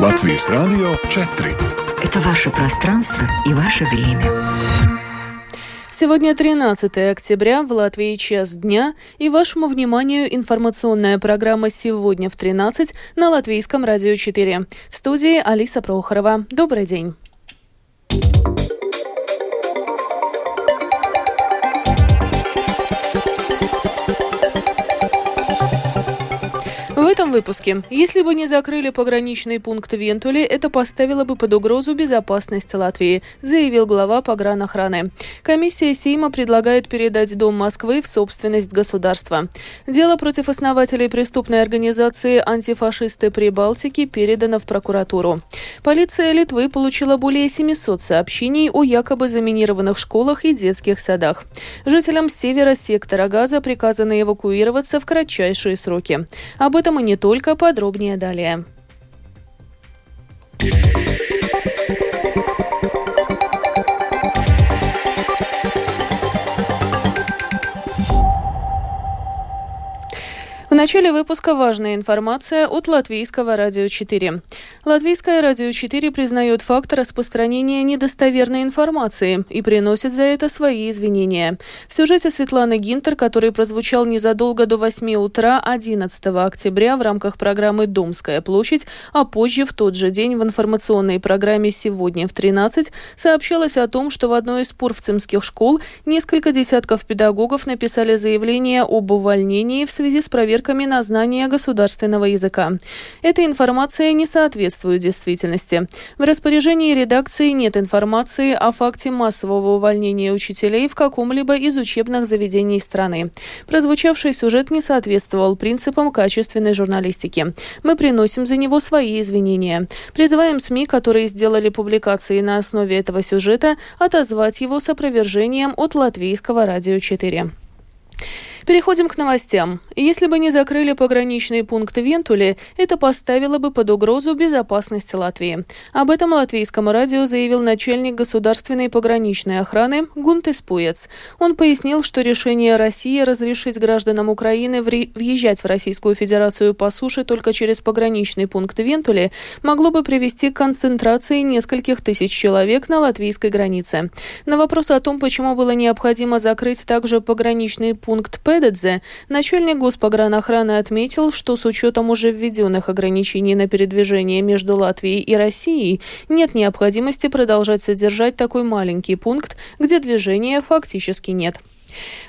Латвийс Радио 4. Это ваше пространство и ваше время. Сегодня 13 октября, в Латвии час дня, и вашему вниманию информационная программа «Сегодня в 13» на Латвийском радио 4. В студии Алиса Прохорова. Добрый день. Этом выпуске. Если бы не закрыли пограничный пункт в Вентуле, это поставило бы под угрозу безопасность Латвии, заявил глава погранохраны. Комиссия Сейма предлагает передать Дом Москвы в собственность государства. Дело против основателей преступной организации «Антифашисты Прибалтики» передано в прокуратуру. Полиция Литвы получила более 700 сообщений о якобы заминированных школах и детских садах. Жителям севера сектора Газа приказано эвакуироваться в кратчайшие сроки. Об этом не только, подробнее далее. Начале выпуска важная информация от Латвийского радио 4. Латвийское радио 4 признает факт распространения недостоверной информации и приносит за это свои извинения. В сюжете Светланы Гинтер, который прозвучал незадолго до 8 утра 11 октября в рамках программы «Домская площадь», а позже в тот же день в информационной программе «Сегодня в 13» сообщалось о том, что в одной из пурвцемских школ несколько десятков педагогов написали заявление об увольнении в связи с проверкой проверками на знание государственного языка. Эта информация не соответствует действительности. В распоряжении редакции нет информации о факте массового увольнения учителей в каком-либо из учебных заведений страны. Прозвучавший сюжет не соответствовал принципам качественной журналистики. Мы приносим за него свои извинения. Призываем СМИ, которые сделали публикации на основе этого сюжета, отозвать его с опровержением от Латвийского радио 4. Переходим к новостям. Если бы не закрыли пограничные пункты в Вентуле, это поставило бы под угрозу безопасность Латвии. Об этом латвийскому радио заявил начальник государственной пограничной охраны Гунтес Пуец. Он пояснил, что решение России разрешить гражданам Украины въезжать в Российскую Федерацию по суше только через пограничный пункт в Вентуле могло бы привести к концентрации нескольких тысяч человек на латвийской границе. На вопрос о том, почему было необходимо закрыть также пограничный пункт П, Педедзе, начальник госпогранохраны отметил, что с учетом уже введенных ограничений на передвижение между Латвией и Россией нет необходимости продолжать содержать такой маленький пункт, где движения фактически нет.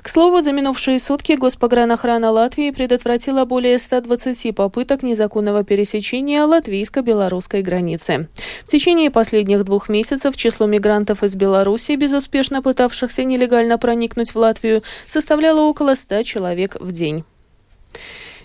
К слову, за минувшие сутки Госпогранохрана Латвии предотвратила более 120 попыток незаконного пересечения латвийско-белорусской границы. В течение последних двух месяцев число мигрантов из Беларуси, безуспешно пытавшихся нелегально проникнуть в Латвию, составляло около 100 человек в день.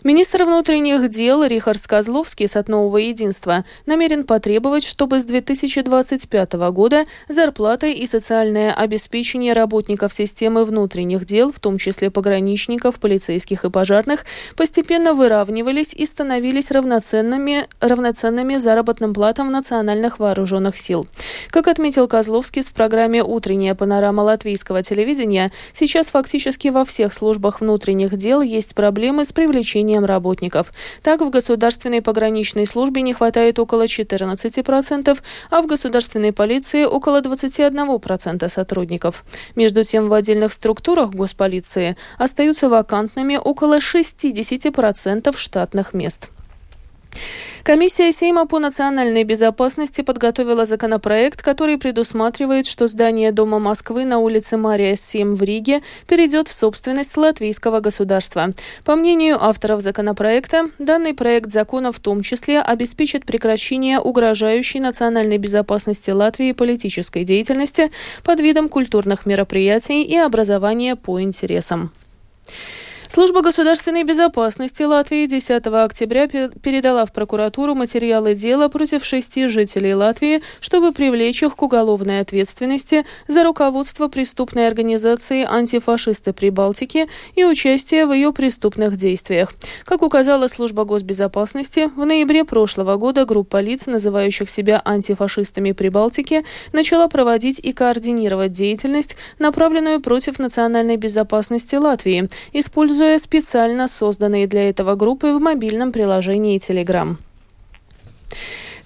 Министр внутренних дел Рихард Козловский с от нового единства намерен потребовать, чтобы с 2025 года зарплаты и социальное обеспечение работников системы внутренних дел, в том числе пограничников, полицейских и пожарных, постепенно выравнивались и становились равноценными, равноценными заработным платам национальных вооруженных сил. Как отметил Козловский в программе «Утренняя панорама латвийского телевидения», сейчас фактически во всех службах внутренних дел есть проблемы с привлечением увольнением работников. Так, в государственной пограничной службе не хватает около 14%, а в государственной полиции около 21% сотрудников. Между тем, в отдельных структурах госполиции остаются вакантными около 60% штатных мест. Комиссия Сейма по национальной безопасности подготовила законопроект, который предусматривает, что здание Дома Москвы на улице Мария 7 в Риге перейдет в собственность латвийского государства. По мнению авторов законопроекта, данный проект закона в том числе обеспечит прекращение угрожающей национальной безопасности Латвии политической деятельности под видом культурных мероприятий и образования по интересам. Служба государственной безопасности Латвии 10 октября передала в прокуратуру материалы дела против шести жителей Латвии, чтобы привлечь их к уголовной ответственности за руководство преступной организации «Антифашисты Прибалтики» и участие в ее преступных действиях. Как указала служба госбезопасности, в ноябре прошлого года группа лиц, называющих себя антифашистами Прибалтики, начала проводить и координировать деятельность, направленную против национальной безопасности Латвии, используя используя специально созданные для этого группы в мобильном приложении Telegram.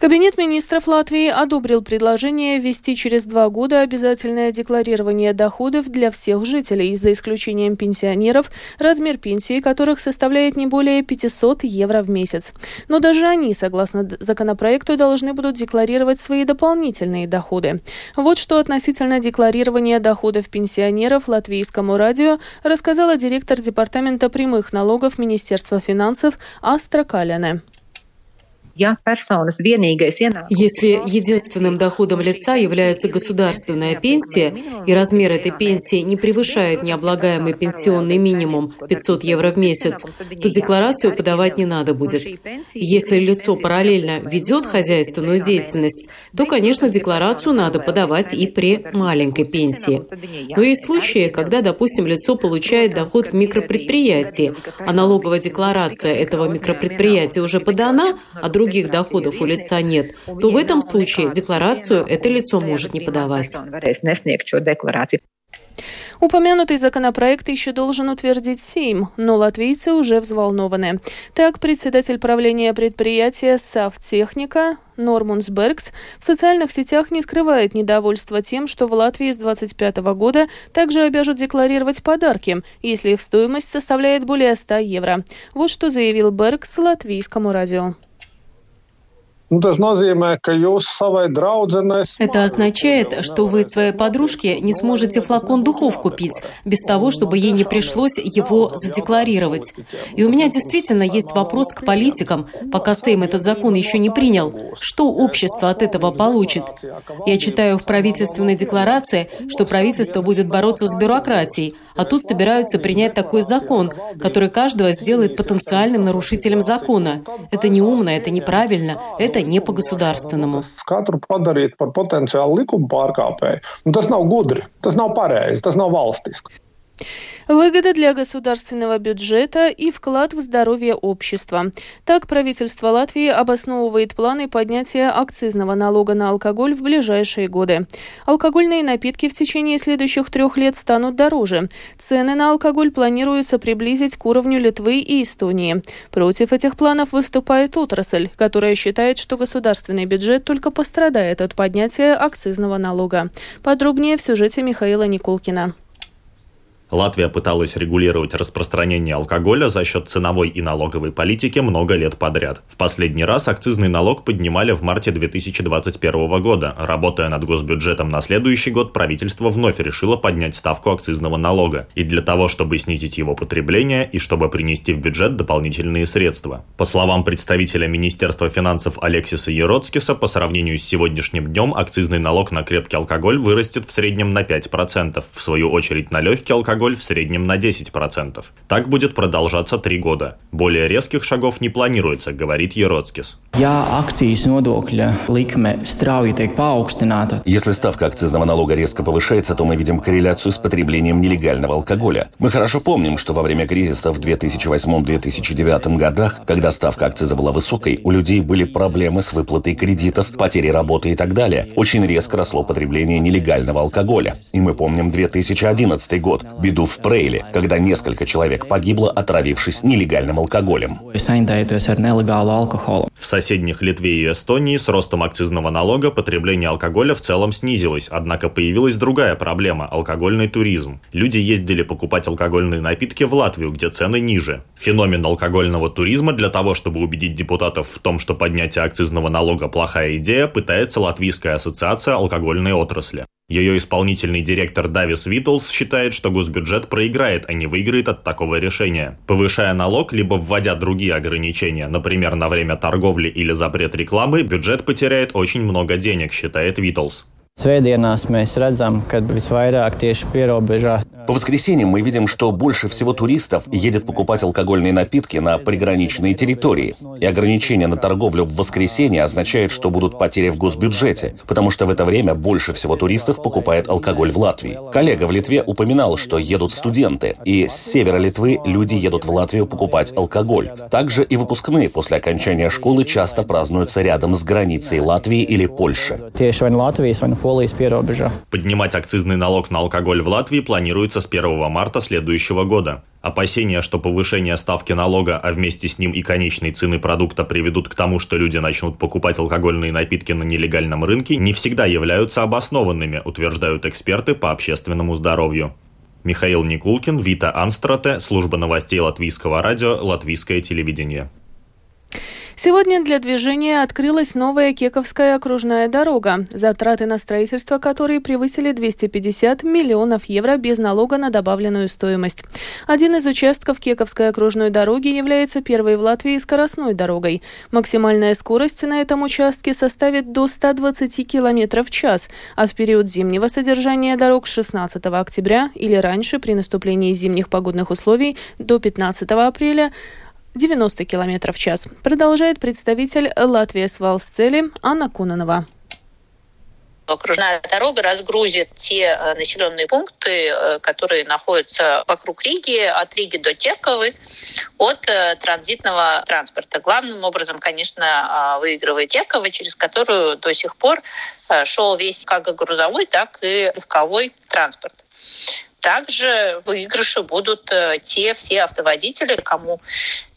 Кабинет министров Латвии одобрил предложение ввести через два года обязательное декларирование доходов для всех жителей, за исключением пенсионеров, размер пенсии которых составляет не более 500 евро в месяц. Но даже они, согласно законопроекту, должны будут декларировать свои дополнительные доходы. Вот что относительно декларирования доходов пенсионеров латвийскому радио рассказала директор Департамента прямых налогов Министерства финансов Астра Каляне. Если единственным доходом лица является государственная пенсия, и размер этой пенсии не превышает необлагаемый пенсионный минимум 500 евро в месяц, то декларацию подавать не надо будет. Если лицо параллельно ведет хозяйственную деятельность, то, конечно, декларацию надо подавать и при маленькой пенсии. Но есть случаи, когда, допустим, лицо получает доход в микропредприятии, а налоговая декларация этого микропредприятия уже подана, а другой других доходов у лица нет, то в этом случае декларацию это лицо может не подавать. Упомянутый законопроект еще должен утвердить Сейм, но латвийцы уже взволнованы. Так, председатель правления предприятия «Савтехника» Нормунс Бергс в социальных сетях не скрывает недовольства тем, что в Латвии с 2025 года также обяжут декларировать подарки, если их стоимость составляет более 100 евро. Вот что заявил Бергс латвийскому радио. Ну, Это означает, что вы своей подружке не сможете флакон духов купить, без того, чтобы ей не пришлось его задекларировать. И у меня действительно есть вопрос к политикам, пока Сейм этот закон еще не принял. Что общество от этого получит? Я читаю в правительственной декларации, что правительство будет бороться с бюрократией, а тут собираются принять такой закон, который каждого сделает потенциальным нарушителем закона. Это неумно, это неправильно, это не по-государственному. Tas nav gudri, tas nav pareizi, tas nav valstiski. Выгода для государственного бюджета и вклад в здоровье общества. Так правительство Латвии обосновывает планы поднятия акцизного налога на алкоголь в ближайшие годы. Алкогольные напитки в течение следующих трех лет станут дороже. Цены на алкоголь планируется приблизить к уровню Литвы и Эстонии. Против этих планов выступает отрасль, которая считает, что государственный бюджет только пострадает от поднятия акцизного налога. Подробнее в сюжете Михаила Никулкина. Латвия пыталась регулировать распространение алкоголя за счет ценовой и налоговой политики много лет подряд. В последний раз акцизный налог поднимали в марте 2021 года. Работая над госбюджетом на следующий год, правительство вновь решило поднять ставку акцизного налога. И для того, чтобы снизить его потребление и чтобы принести в бюджет дополнительные средства. По словам представителя Министерства финансов Алексиса Ероцкиса, по сравнению с сегодняшним днем акцизный налог на крепкий алкоголь вырастет в среднем на 5%. В свою очередь на легкий алкоголь алкоголь в среднем на 10%. Так будет продолжаться три года. Более резких шагов не планируется, говорит Ероцкис. Если ставка акцизного налога резко повышается, то мы видим корреляцию с потреблением нелегального алкоголя. Мы хорошо помним, что во время кризиса в 2008-2009 годах, когда ставка акциза была высокой, у людей были проблемы с выплатой кредитов, потери работы и так далее. Очень резко росло потребление нелегального алкоголя. И мы помним 2011 год, беду в Прейле, когда несколько человек погибло, отравившись нелегальным алкоголем. В соседних Литве и Эстонии с ростом акцизного налога потребление алкоголя в целом снизилось, однако появилась другая проблема – алкогольный туризм. Люди ездили покупать алкогольные напитки в Латвию, где цены ниже. Феномен алкогольного туризма для того, чтобы убедить депутатов в том, что поднятие акцизного налога – плохая идея, пытается Латвийская ассоциация алкогольной отрасли. Ее исполнительный директор Давис Витлс считает, что госбюджет проиграет, а не выиграет от такого решения. Повышая налог, либо вводя другие ограничения, например, на время торговли или запрет рекламы, бюджет потеряет очень много денег, считает Витлс. Svētdienās mēs redzam, ka visvairāk tieši pierobežā по воскресеньям мы видим, что больше всего туристов едет покупать алкогольные напитки на приграничные территории. И ограничение на торговлю в воскресенье означает, что будут потери в госбюджете, потому что в это время больше всего туристов покупает алкоголь в Латвии. Коллега в Литве упоминал, что едут студенты, и с севера Литвы люди едут в Латвию покупать алкоголь. Также и выпускные после окончания школы часто празднуются рядом с границей Латвии или Польши. Поднимать акцизный налог на алкоголь в Латвии планируют действуется с 1 марта следующего года. Опасения, что повышение ставки налога, а вместе с ним и конечной цены продукта приведут к тому, что люди начнут покупать алкогольные напитки на нелегальном рынке, не всегда являются обоснованными, утверждают эксперты по общественному здоровью. Михаил Никулкин, Вита Анстрате, служба новостей Латвийского радио, Латвийское телевидение. Сегодня для движения открылась новая Кековская окружная дорога, затраты на строительство которой превысили 250 миллионов евро без налога на добавленную стоимость. Один из участков Кековской окружной дороги является первой в Латвии скоростной дорогой. Максимальная скорость на этом участке составит до 120 км в час, а в период зимнего содержания дорог с 16 октября или раньше при наступлении зимних погодных условий до 15 апреля 90 км в час, продолжает представитель Латвии с Валсцели Анна Кунанова окружная дорога разгрузит те э, населенные пункты, э, которые находятся вокруг Риги, от Риги до Тековы, от э, транзитного транспорта. Главным образом, конечно, выигрывает Текова, через которую до сих пор шел весь как грузовой, так и легковой транспорт. Также выигрыши будут те все автоводители, кому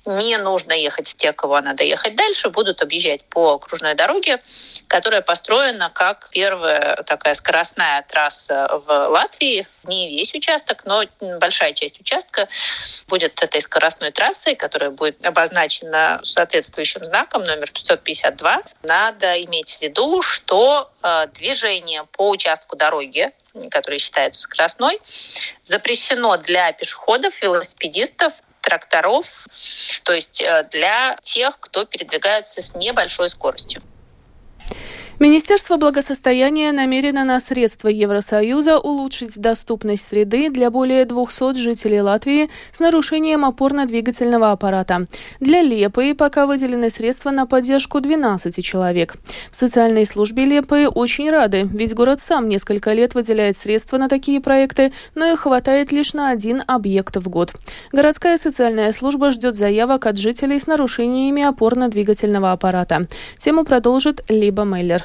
не нужно ехать в те, кого надо ехать дальше, будут объезжать по окружной дороге, которая построена как первая такая скоростная трасса в Латвии. Не весь участок, но большая часть участка будет этой скоростной трассой, которая будет обозначена соответствующим знаком номер 552. Надо иметь в виду, что э, движение по участку дороги который считается скоростной, запрещено для пешеходов, велосипедистов, тракторов, то есть э, для тех, кто передвигается с небольшой скоростью. Министерство благосостояния намерено на средства Евросоюза улучшить доступность среды для более 200 жителей Латвии с нарушением опорно-двигательного аппарата. Для Лепы пока выделены средства на поддержку 12 человек. В социальной службе Лепы очень рады, ведь город сам несколько лет выделяет средства на такие проекты, но их хватает лишь на один объект в год. Городская социальная служба ждет заявок от жителей с нарушениями опорно-двигательного аппарата. Тему продолжит Либа Мейлер.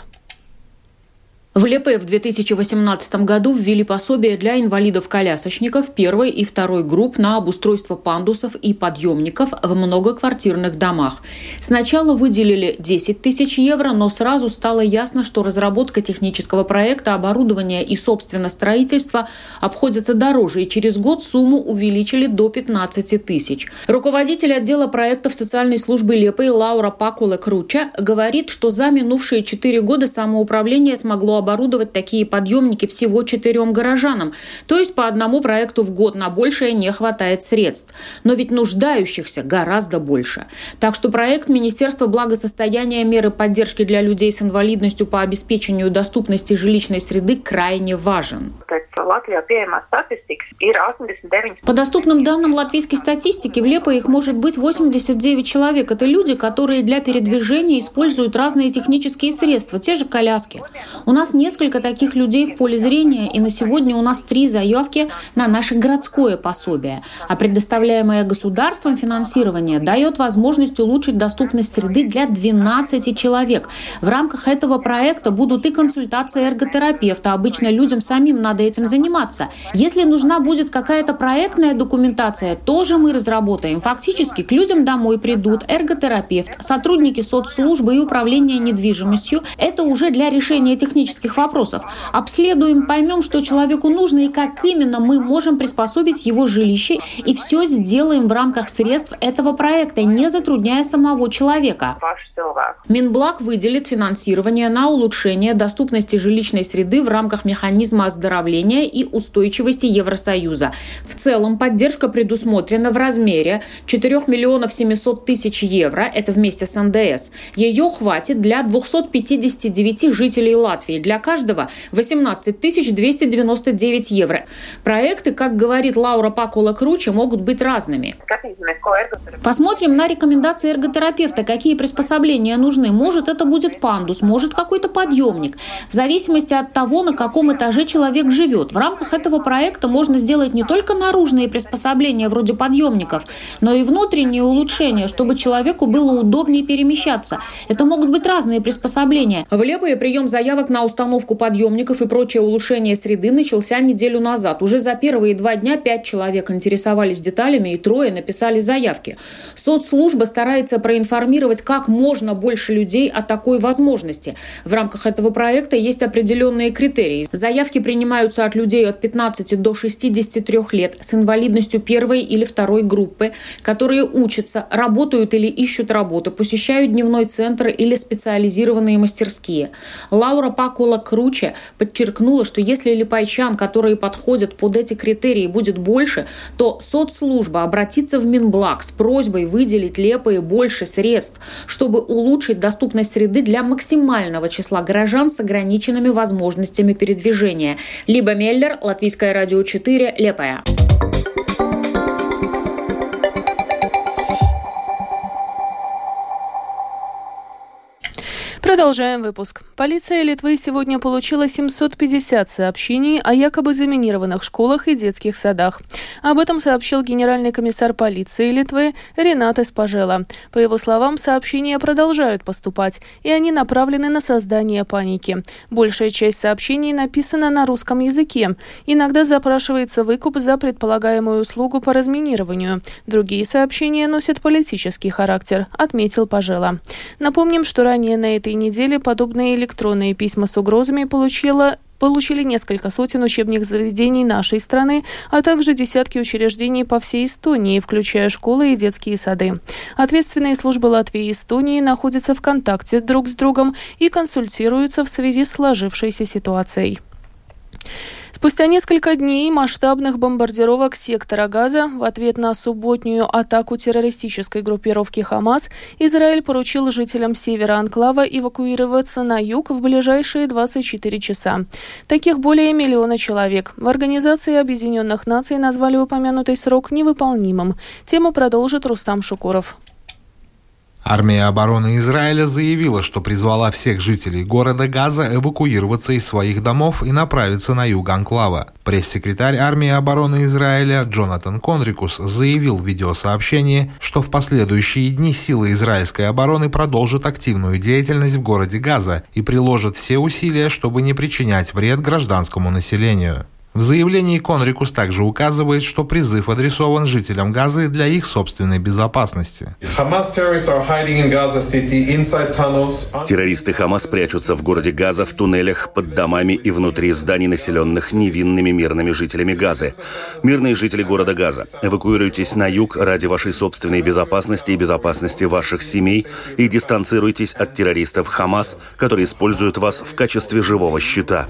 В Лепе в 2018 году ввели пособие для инвалидов-колясочников первой и второй групп на обустройство пандусов и подъемников в многоквартирных домах. Сначала выделили 10 тысяч евро, но сразу стало ясно, что разработка технического проекта, оборудования и, собственно, строительства обходятся дороже, и через год сумму увеличили до 15 тысяч. Руководитель отдела проектов социальной службы Лепы Лаура Пакула Круча говорит, что за минувшие 4 года самоуправление смогло оборудовать такие подъемники всего четырем горожанам, то есть по одному проекту в год на большее не хватает средств. Но ведь нуждающихся гораздо больше. Так что проект Министерства благосостояния меры поддержки для людей с инвалидностью по обеспечению доступности жилищной среды крайне важен. По доступным данным латвийской статистики, в Лепо их может быть 89 человек. Это люди, которые для передвижения используют разные технические средства, те же коляски. У нас несколько таких людей в поле зрения, и на сегодня у нас три заявки на наше городское пособие. А предоставляемое государством финансирование дает возможность улучшить доступность среды для 12 человек. В рамках этого проекта будут и консультации эрготерапевта. Обычно людям самим надо этим заниматься. Если нужна будет какая-то проектная документация, тоже мы разработаем. Фактически к людям домой придут эрготерапевт, сотрудники соцслужбы и управления недвижимостью. Это уже для решения технических вопросов. Обследуем, поймем, что человеку нужно и как именно мы можем приспособить его жилище. И все сделаем в рамках средств этого проекта, не затрудняя самого человека. Минблаг выделит финансирование на улучшение доступности жилищной среды в рамках механизма оздоровления и устойчивости Евросоюза. В целом поддержка предусмотрена в размере 4 миллионов 700 тысяч евро, это вместе с НДС. Ее хватит для 259 жителей Латвии, для каждого 18 299 евро. Проекты, как говорит Лаура Пакула Круче, могут быть разными. Посмотрим на рекомендации эрготерапевта, какие приспособления нужны. Может, это будет пандус, может, какой-то подъемник. В зависимости от того, на каком этаже человек живет. В рамках этого проекта можно сделать не только наружные приспособления вроде подъемников, но и внутренние улучшения, чтобы человеку было удобнее перемещаться. Это могут быть разные приспособления. В Лепое прием заявок на установку подъемников и прочее улучшение среды начался неделю назад. Уже за первые два дня пять человек интересовались деталями и трое написали заявки. Соцслужба старается проинформировать как можно больше людей о такой возможности. В рамках этого проекта есть определенные критерии. Заявки принимаются от людей от 15 до 63 лет с инвалидностью первой или второй группы, которые учатся, работают или ищут работу, посещают дневной центр или специализированные мастерские. Лаура Пакула Круче подчеркнула, что если липайчан, которые подходят под эти критерии, будет больше, то соцслужба обратится в Минблаг с просьбой выделить лепые больше средств, чтобы улучшить доступность среды для максимального числа горожан с ограниченными возможностями передвижения. Либо Меллер, Латвийское радио 4, Лепая. Продолжаем выпуск. Полиция Литвы сегодня получила 750 сообщений о якобы заминированных школах и детских садах. Об этом сообщил генеральный комиссар полиции Литвы Ренат Эспажела. По его словам, сообщения продолжают поступать, и они направлены на создание паники. Большая часть сообщений написана на русском языке. Иногда запрашивается выкуп за предполагаемую услугу по разминированию. Другие сообщения носят политический характер, отметил Пажела. Напомним, что ранее на этой неделе подобные электронные письма с угрозами получила получили несколько сотен учебных заведений нашей страны, а также десятки учреждений по всей Эстонии, включая школы и детские сады. Ответственные службы Латвии и Эстонии находятся в контакте друг с другом и консультируются в связи с сложившейся ситуацией. Спустя несколько дней масштабных бомбардировок сектора Газа в ответ на субботнюю атаку террористической группировки Хамас Израиль поручил жителям севера Анклава эвакуироваться на юг в ближайшие 24 часа. Таких более миллиона человек. В Организации Объединенных Наций назвали упомянутый срок невыполнимым. Тему продолжит Рустам Шукуров. Армия обороны Израиля заявила, что призвала всех жителей города Газа эвакуироваться из своих домов и направиться на юг Анклава. Пресс-секретарь армии обороны Израиля Джонатан Конрикус заявил в видеосообщении, что в последующие дни силы израильской обороны продолжат активную деятельность в городе Газа и приложат все усилия, чтобы не причинять вред гражданскому населению. В заявлении Конрикус также указывает, что призыв адресован жителям Газы для их собственной безопасности. Террористы Хамас прячутся в городе Газа, в туннелях, под домами и внутри зданий, населенных невинными мирными жителями Газы. Мирные жители города Газа, эвакуируйтесь на юг ради вашей собственной безопасности и безопасности ваших семей и дистанцируйтесь от террористов Хамас, которые используют вас в качестве живого щита.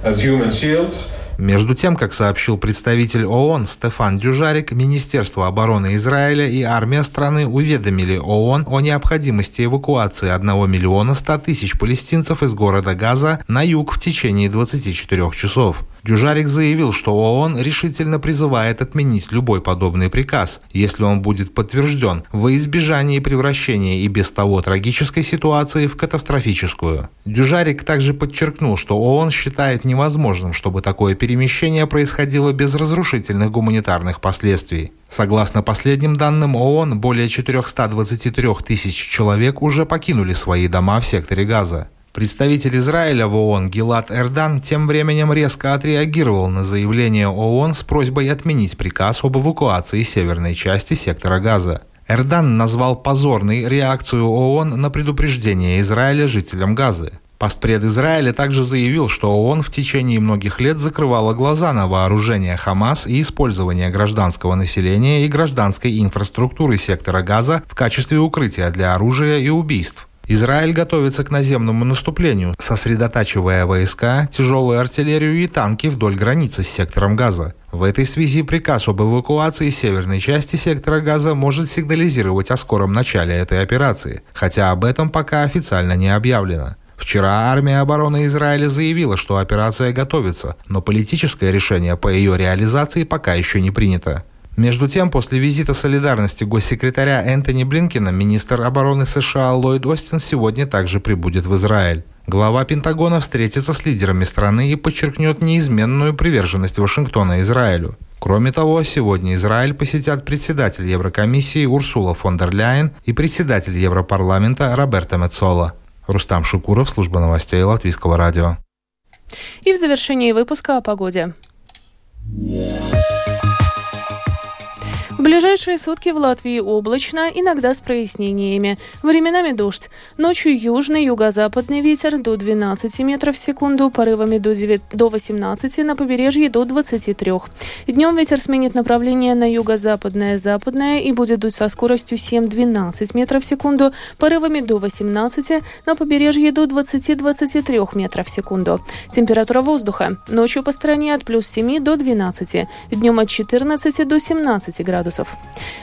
Между тем, как сообщил представитель ООН Стефан Дюжарик, Министерство обороны Израиля и армия страны уведомили ООН о необходимости эвакуации 1 миллиона 100 тысяч палестинцев из города Газа на юг в течение 24 часов. Дюжарик заявил, что ООН решительно призывает отменить любой подобный приказ, если он будет подтвержден, во избежание превращения и без того трагической ситуации в катастрофическую. Дюжарик также подчеркнул, что ООН считает невозможным, чтобы такое перемещение происходило без разрушительных гуманитарных последствий. Согласно последним данным ООН, более 423 тысяч человек уже покинули свои дома в секторе Газа. Представитель Израиля в ООН Гилат Эрдан тем временем резко отреагировал на заявление ООН с просьбой отменить приказ об эвакуации северной части сектора Газа. Эрдан назвал позорной реакцию ООН на предупреждение Израиля жителям Газы. Постпред Израиля также заявил, что ООН в течение многих лет закрывала глаза на вооружение Хамас и использование гражданского населения и гражданской инфраструктуры сектора Газа в качестве укрытия для оружия и убийств. Израиль готовится к наземному наступлению, сосредотачивая войска, тяжелую артиллерию и танки вдоль границы с сектором Газа. В этой связи приказ об эвакуации северной части сектора Газа может сигнализировать о скором начале этой операции, хотя об этом пока официально не объявлено. Вчера армия обороны Израиля заявила, что операция готовится, но политическое решение по ее реализации пока еще не принято. Между тем, после визита солидарности госсекретаря Энтони Блинкина, министр обороны США Ллойд Остин сегодня также прибудет в Израиль. Глава Пентагона встретится с лидерами страны и подчеркнет неизменную приверженность Вашингтона Израилю. Кроме того, сегодня Израиль посетят председатель Еврокомиссии Урсула фон дер Ляйен и председатель Европарламента Роберто Мецола. Рустам Шукуров, служба новостей Латвийского радио. И в завершении выпуска о погоде. Ближайшие сутки в Латвии облачно, иногда с прояснениями. Временами дождь. Ночью южный, юго-западный ветер до 12 метров в секунду, порывами до, 9, до 18, на побережье до 23. Днем ветер сменит направление на юго-западное, западное и будет дуть со скоростью 7-12 метров в секунду, порывами до 18, на побережье до 20-23 метров в секунду. Температура воздуха. Ночью по стране от плюс 7 до 12, днем от 14 до 17 градусов градусов.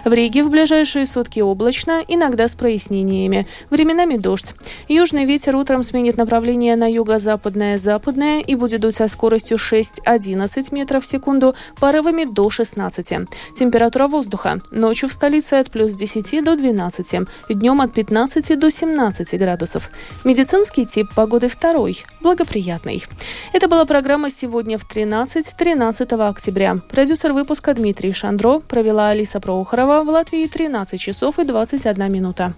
В Риге в ближайшие сутки облачно, иногда с прояснениями. Временами дождь. Южный ветер утром сменит направление на юго-западное, западное и будет дуть со скоростью 6-11 метров в секунду, порывами до 16. Температура воздуха. Ночью в столице от плюс 10 до 12, днем от 15 до 17 градусов. Медицинский тип погоды второй, благоприятный. Это была программа «Сегодня в 13» 13 октября. Продюсер выпуска Дмитрий Шандро провела Алиса Бориса Проухорова. В Латвии 13 часов и 21 минута.